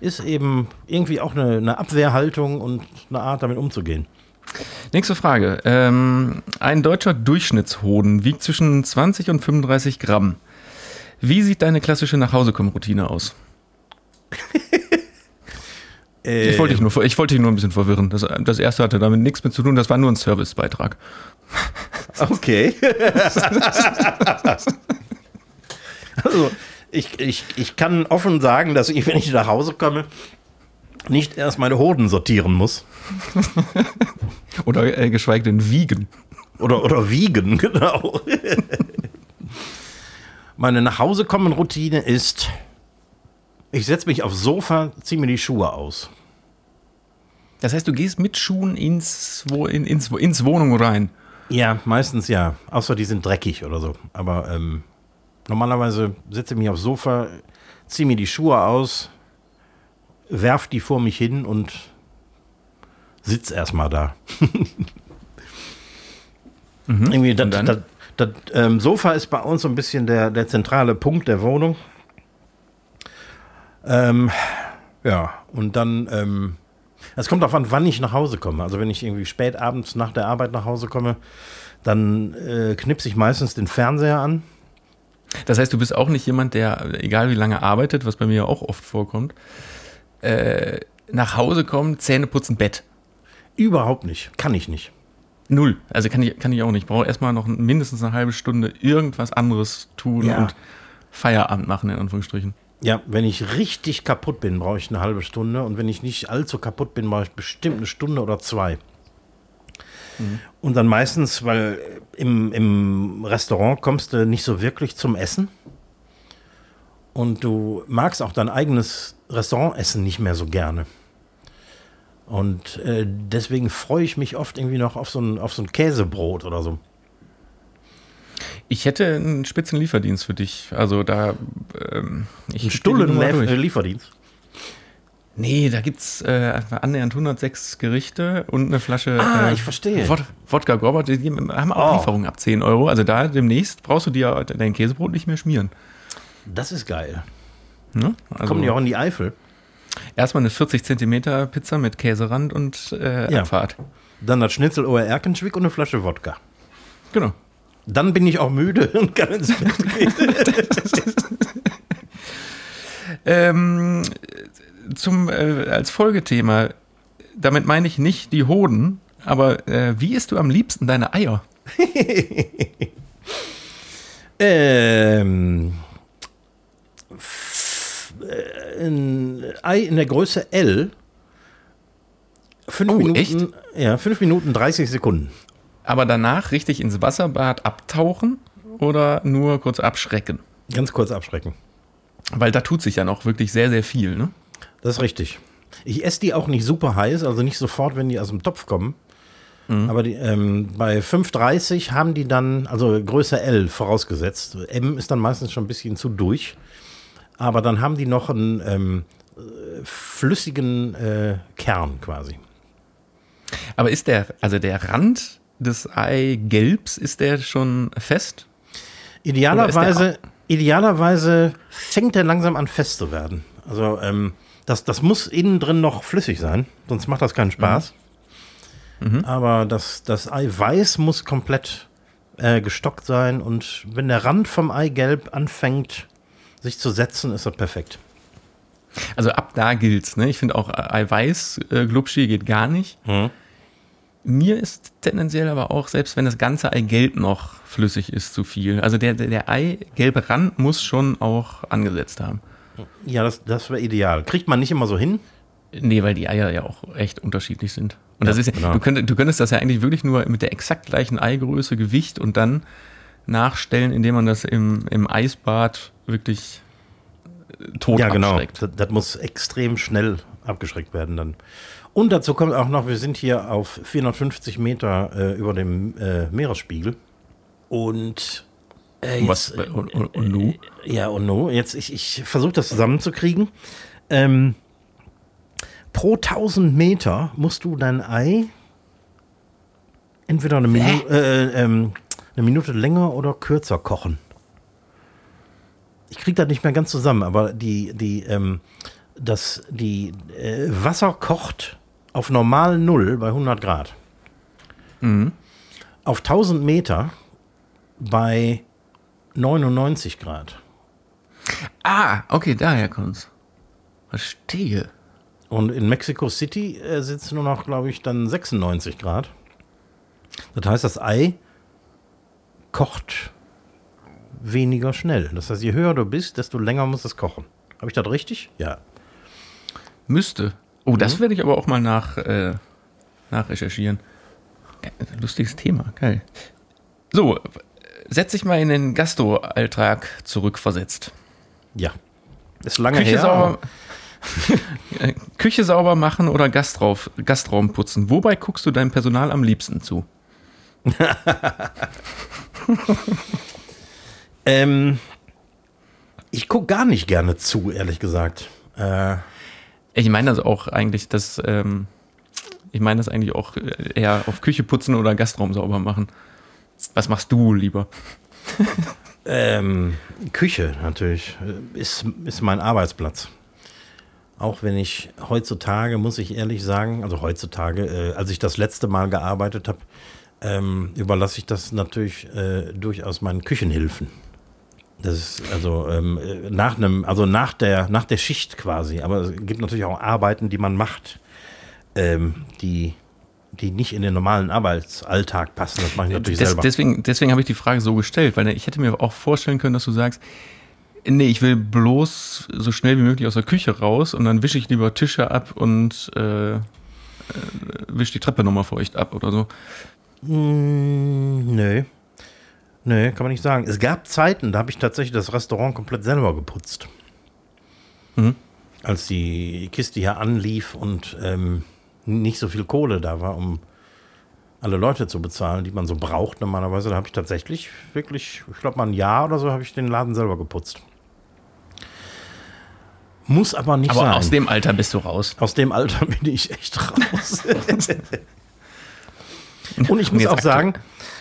ist eben irgendwie auch eine, eine, Abwehrhaltung und eine Art, damit umzugehen. Nächste Frage. Ähm, ein deutscher Durchschnittshoden wiegt zwischen 20 und 35 Gramm. Wie sieht deine klassische Nachhausekommen-Routine aus? Äh, ich wollte dich, nur, ich wollte dich nur ein bisschen verwirren. Das, das erste hatte damit nichts mit zu tun, das war nur ein Servicebeitrag. Okay. also, ich, ich, ich kann offen sagen, dass ich, wenn ich nach Hause komme, nicht erst meine Hoden sortieren muss. oder äh, geschweige denn wiegen. Oder, oder wiegen, genau. meine Nachhausekommen-Routine ist, ich setze mich aufs Sofa, ziehe mir die Schuhe aus. Das heißt, du gehst mit Schuhen ins, in, ins, ins Wohnung rein? Ja, meistens ja. Außer die sind dreckig oder so. Aber ähm, normalerweise setze ich mich aufs Sofa, ziehe mir die Schuhe aus, werf die vor mich hin und sitz erstmal da. mhm. Irgendwie das, das, das ähm, Sofa ist bei uns so ein bisschen der, der zentrale Punkt der Wohnung. Ähm, ja, und dann ähm, es kommt darauf an, wann ich nach Hause komme. Also wenn ich irgendwie spät abends nach der Arbeit nach Hause komme, dann äh, knipse ich meistens den Fernseher an. Das heißt, du bist auch nicht jemand, der, egal wie lange arbeitet, was bei mir auch oft vorkommt, äh, nach Hause kommt, Zähne putzen, Bett. Überhaupt nicht. Kann ich nicht. Null. Also kann ich, kann ich auch nicht. Ich brauche erstmal noch mindestens eine halbe Stunde irgendwas anderes tun ja. und Feierabend machen, in Anführungsstrichen. Ja, wenn ich richtig kaputt bin, brauche ich eine halbe Stunde. Und wenn ich nicht allzu kaputt bin, brauche ich bestimmt eine Stunde oder zwei. Mhm. Und dann meistens, weil im, im Restaurant kommst du nicht so wirklich zum Essen. Und du magst auch dein eigenes Restaurantessen nicht mehr so gerne. Und äh, deswegen freue ich mich oft irgendwie noch auf so ein, auf so ein Käsebrot oder so. Ich hätte einen Spitzenlieferdienst für dich. Also da. Ähm, ich ein Stullen-Lieferdienst? Nee, da gibt es äh, annähernd 106 Gerichte und eine Flasche ah, äh, ich verstehe. Wod Wodka Gorbert. Die haben auch oh. Lieferungen ab 10 Euro. Also da demnächst brauchst du dir dein Käsebrot nicht mehr schmieren. Das ist geil. Ne? Also Kommen die auch in die Eifel? Erstmal eine 40 Zentimeter Pizza mit Käserand und äh, ja. Abfahrt. Dann das Schnitzel Ohr Erkenschwick und eine Flasche Wodka. Genau. Dann bin ich auch müde und kann ins Bett gehen. ähm, zum, äh, als Folgethema, damit meine ich nicht die Hoden, aber äh, wie isst du am liebsten deine Eier? ähm, ein Ei in der Größe L. Fünf oh, Minuten, echt? Ja, fünf Minuten 30 Sekunden. Aber danach richtig ins Wasserbad abtauchen oder nur kurz abschrecken? Ganz kurz abschrecken. Weil da tut sich ja noch wirklich sehr, sehr viel, ne? Das ist richtig. Ich esse die auch nicht super heiß, also nicht sofort, wenn die aus dem Topf kommen. Mhm. Aber die, ähm, bei 5,30 haben die dann, also Größe L vorausgesetzt. M ist dann meistens schon ein bisschen zu durch. Aber dann haben die noch einen ähm, flüssigen äh, Kern quasi. Aber ist der, also der Rand des Eigelbs, ist der schon fest? Idealerweise, idealerweise fängt er langsam an fest zu werden. Also ähm, das, das muss innen drin noch flüssig sein, sonst macht das keinen Spaß. Mhm. Mhm. Aber das, das Eiweiß muss komplett äh, gestockt sein und wenn der Rand vom Eigelb anfängt, sich zu setzen, ist das perfekt. Also ab da gilt's, ne? Ich finde auch Eiweiß, äh, Glubschi geht gar nicht. Mhm. Mir ist tendenziell aber auch, selbst wenn das ganze Eigelb noch flüssig ist, zu viel. Also der, der, der Eigelbe Rand muss schon auch angesetzt haben. Ja, das, das wäre ideal. Kriegt man nicht immer so hin? Nee, weil die Eier ja auch echt unterschiedlich sind. Und ja, das ist, genau. du, könntest, du könntest das ja eigentlich wirklich nur mit der exakt gleichen Eigröße, Gewicht und dann nachstellen, indem man das im, im Eisbad wirklich äh, tot ja, genau. abschreckt. Genau. Das, das muss extrem schnell abgeschreckt werden dann. Und dazu kommt auch noch, wir sind hier auf 450 Meter äh, über dem äh, Meeresspiegel. Und äh, jetzt, Was? Und, und, und nu? Äh, ja, und nu. Jetzt, ich, ich versuche das zusammenzukriegen. Ähm, pro 1000 Meter musst du dein Ei entweder eine, Minu äh, ähm, eine Minute länger oder kürzer kochen. Ich kriege das nicht mehr ganz zusammen, aber die, die, ähm, das, die äh, Wasser kocht auf normal Null bei 100 Grad. Mhm. Auf 1000 Meter bei 99 Grad. Ah, okay, daher kommt's. Verstehe. Und in Mexico City äh, sitzt nur noch, glaube ich, dann 96 Grad. Das heißt, das Ei kocht weniger schnell. Das heißt, je höher du bist, desto länger muss es kochen. Habe ich das richtig? Ja. Müsste. Oh, das mhm. werde ich aber auch mal nach, äh, nachrecherchieren. Lustiges Thema, geil. So, setz dich mal in den Gastro-Alltag zurückversetzt. Ja. Ist lange Küche her. Sauber, Küche sauber machen oder Gastraum, Gastraum putzen. Wobei guckst du deinem Personal am liebsten zu? ähm, ich gucke gar nicht gerne zu, ehrlich gesagt. Äh, ich meine das auch eigentlich, dass ähm, ich meine das eigentlich auch eher auf Küche putzen oder Gastraum sauber machen. Was machst du lieber? ähm, Küche natürlich ist, ist mein Arbeitsplatz. Auch wenn ich heutzutage, muss ich ehrlich sagen, also heutzutage, äh, als ich das letzte Mal gearbeitet habe, ähm, überlasse ich das natürlich äh, durchaus meinen Küchenhilfen. Das ist also ähm, nach einem, also nach der, nach der Schicht quasi. Aber es gibt natürlich auch Arbeiten, die man macht, ähm, die die nicht in den normalen Arbeitsalltag passen. Das mache ich natürlich Des, selber. Deswegen, deswegen habe ich die Frage so gestellt, weil ich hätte mir auch vorstellen können, dass du sagst, nee, ich will bloß so schnell wie möglich aus der Küche raus und dann wische ich lieber Tische ab und äh, äh wische die Treppe nochmal feucht ab oder so. Mm, nö. Nö, kann man nicht sagen. Es gab Zeiten, da habe ich tatsächlich das Restaurant komplett selber geputzt. Mhm. Als die Kiste hier anlief und ähm, nicht so viel Kohle da war, um alle Leute zu bezahlen, die man so braucht normalerweise, da habe ich tatsächlich wirklich, ich glaube mal ein Jahr oder so, habe ich den Laden selber geputzt. Muss aber nicht Aber sein. aus dem Alter bist du raus. Aus dem Alter bin ich echt raus. Und ich muss auch sagen,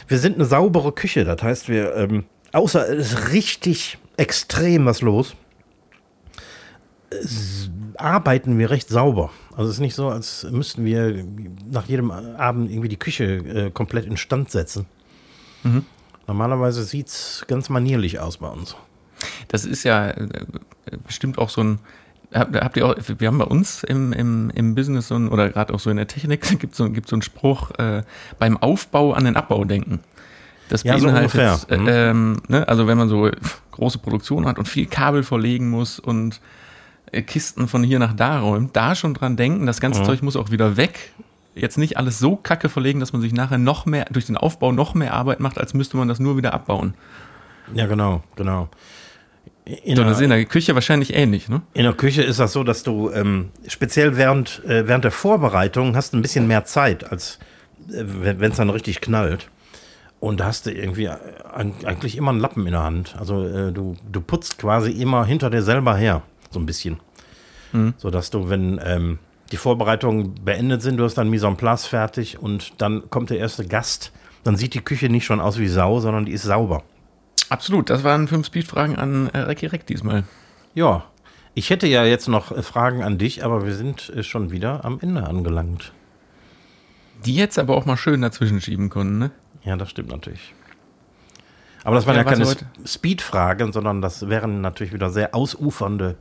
wir sind eine saubere Küche. Das heißt, wir, ähm, außer es ist richtig extrem was los, arbeiten wir recht sauber. Also es ist nicht so, als müssten wir nach jedem Abend irgendwie die Küche äh, komplett instand setzen. Mhm. Normalerweise sieht es ganz manierlich aus bei uns. Das ist ja äh, bestimmt auch so ein. Habt, habt ihr auch, wir haben bei uns im, im, im Business so ein, oder gerade auch so in der Technik gibt so, gibt so einen Spruch, äh, beim Aufbau an den Abbau denken. Das Ja, so beinhaltet, ungefähr. Mhm. äh, ähm, ne, also wenn man so große Produktion hat und viel Kabel verlegen muss und äh, Kisten von hier nach da räumt, da schon dran denken, das ganze Mhm. Zeug muss auch wieder weg. Jetzt nicht alles so kacke verlegen, dass man sich nachher noch mehr, durch den Aufbau noch mehr Arbeit macht, als müsste man das nur wieder abbauen. Ja, genau, genau. In So, der- das ist in der Küche wahrscheinlich ähnlich, ne? In der Küche ist das so, dass du ähm, speziell während, äh, während der Vorbereitung hast ein bisschen mehr Zeit, als äh, wenn es dann richtig knallt. Und da hast du irgendwie eig- eigentlich immer einen Lappen in der Hand. Also äh, du, du putzt quasi immer hinter dir selber her, so ein bisschen. So dass du, wenn ähm, die Vorbereitungen beendet sind, du hast dann Mise en place fertig und dann kommt der erste Gast, dann sieht die Küche nicht schon aus wie Sau, sondern die ist sauber. Absolut, das waren fünf Speedfragen an äh, Recki Reck diesmal. Ja, ich hätte ja jetzt noch äh, Fragen an dich, aber wir sind äh, schon wieder am Ende angelangt. Die jetzt aber auch mal schön dazwischen schieben konnten, ne? Ja, das stimmt natürlich. Aber das waren Ja, ja, keine Speed-Fragen, sondern das wären natürlich wieder sehr ausufernde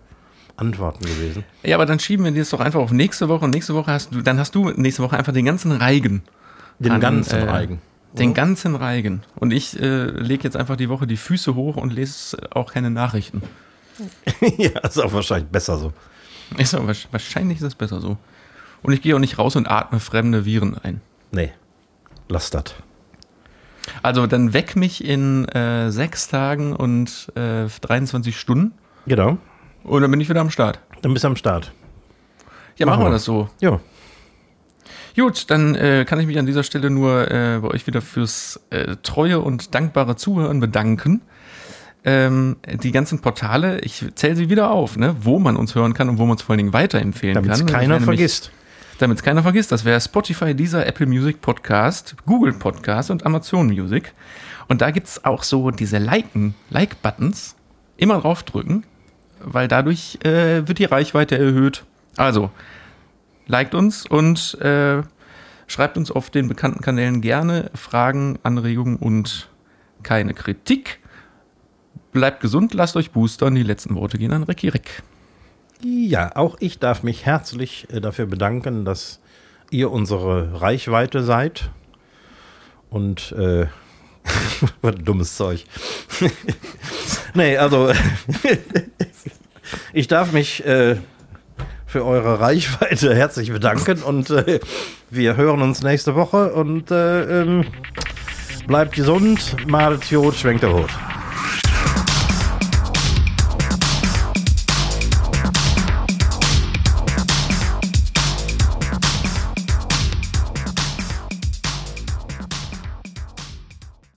Antworten gewesen. Ja, aber dann schieben wir das doch einfach auf nächste Woche und nächste Woche hast du, dann hast du nächste Woche einfach den ganzen Reigen. Den An, ganzen äh, Reigen. Den ganzen Reigen. Und ich äh, lege jetzt einfach die Woche die Füße hoch und lese auch keine Nachrichten. ja, ist auch wahrscheinlich besser so. Ist wahrsch- wahrscheinlich ist das besser so. Und ich gehe auch nicht raus und atme fremde Viren ein. Nee, lass das. Also dann weck mich in äh, sechs Tagen und äh, 23 Stunden Genau, und dann bin ich wieder am Start. dann bist du am Start. Ja, Machen machen wir. das so. Ja, Gut, dann äh, kann ich mich an dieser Stelle nur äh, bei euch wieder fürs äh, treue und dankbare Zuhören bedanken. Ähm, die ganzen Portale, ich zähle sie wieder auf, ne, wo man uns hören kann und wo man es vor allen Dingen weiterempfehlen damit es kann. Das keiner nämlich- vergisst. Damit es keiner vergisst, das wäre Spotify, dieser Apple Music Podcast, Google Podcast und Amazon Music. Und da gibt's auch so diese Liken, Like-Buttons. Immer draufdrücken, weil dadurch äh, wird die Reichweite erhöht. Also, liked uns und äh, schreibt uns auf den bekannten Kanälen gerne Fragen, Anregungen und keine Kritik. Bleibt gesund, lasst euch boostern. Die letzten Worte gehen an Ricky Rick. Ja, auch ich darf mich herzlich äh, dafür bedanken, dass ihr unsere Reichweite seid. Und äh, was dummes Zeug. nee, also ich darf mich äh, für eure Reichweite herzlich bedanken und äh, wir hören uns nächste Woche und äh, ähm, bleibt gesund, malet Jod, schwenkt der Hut.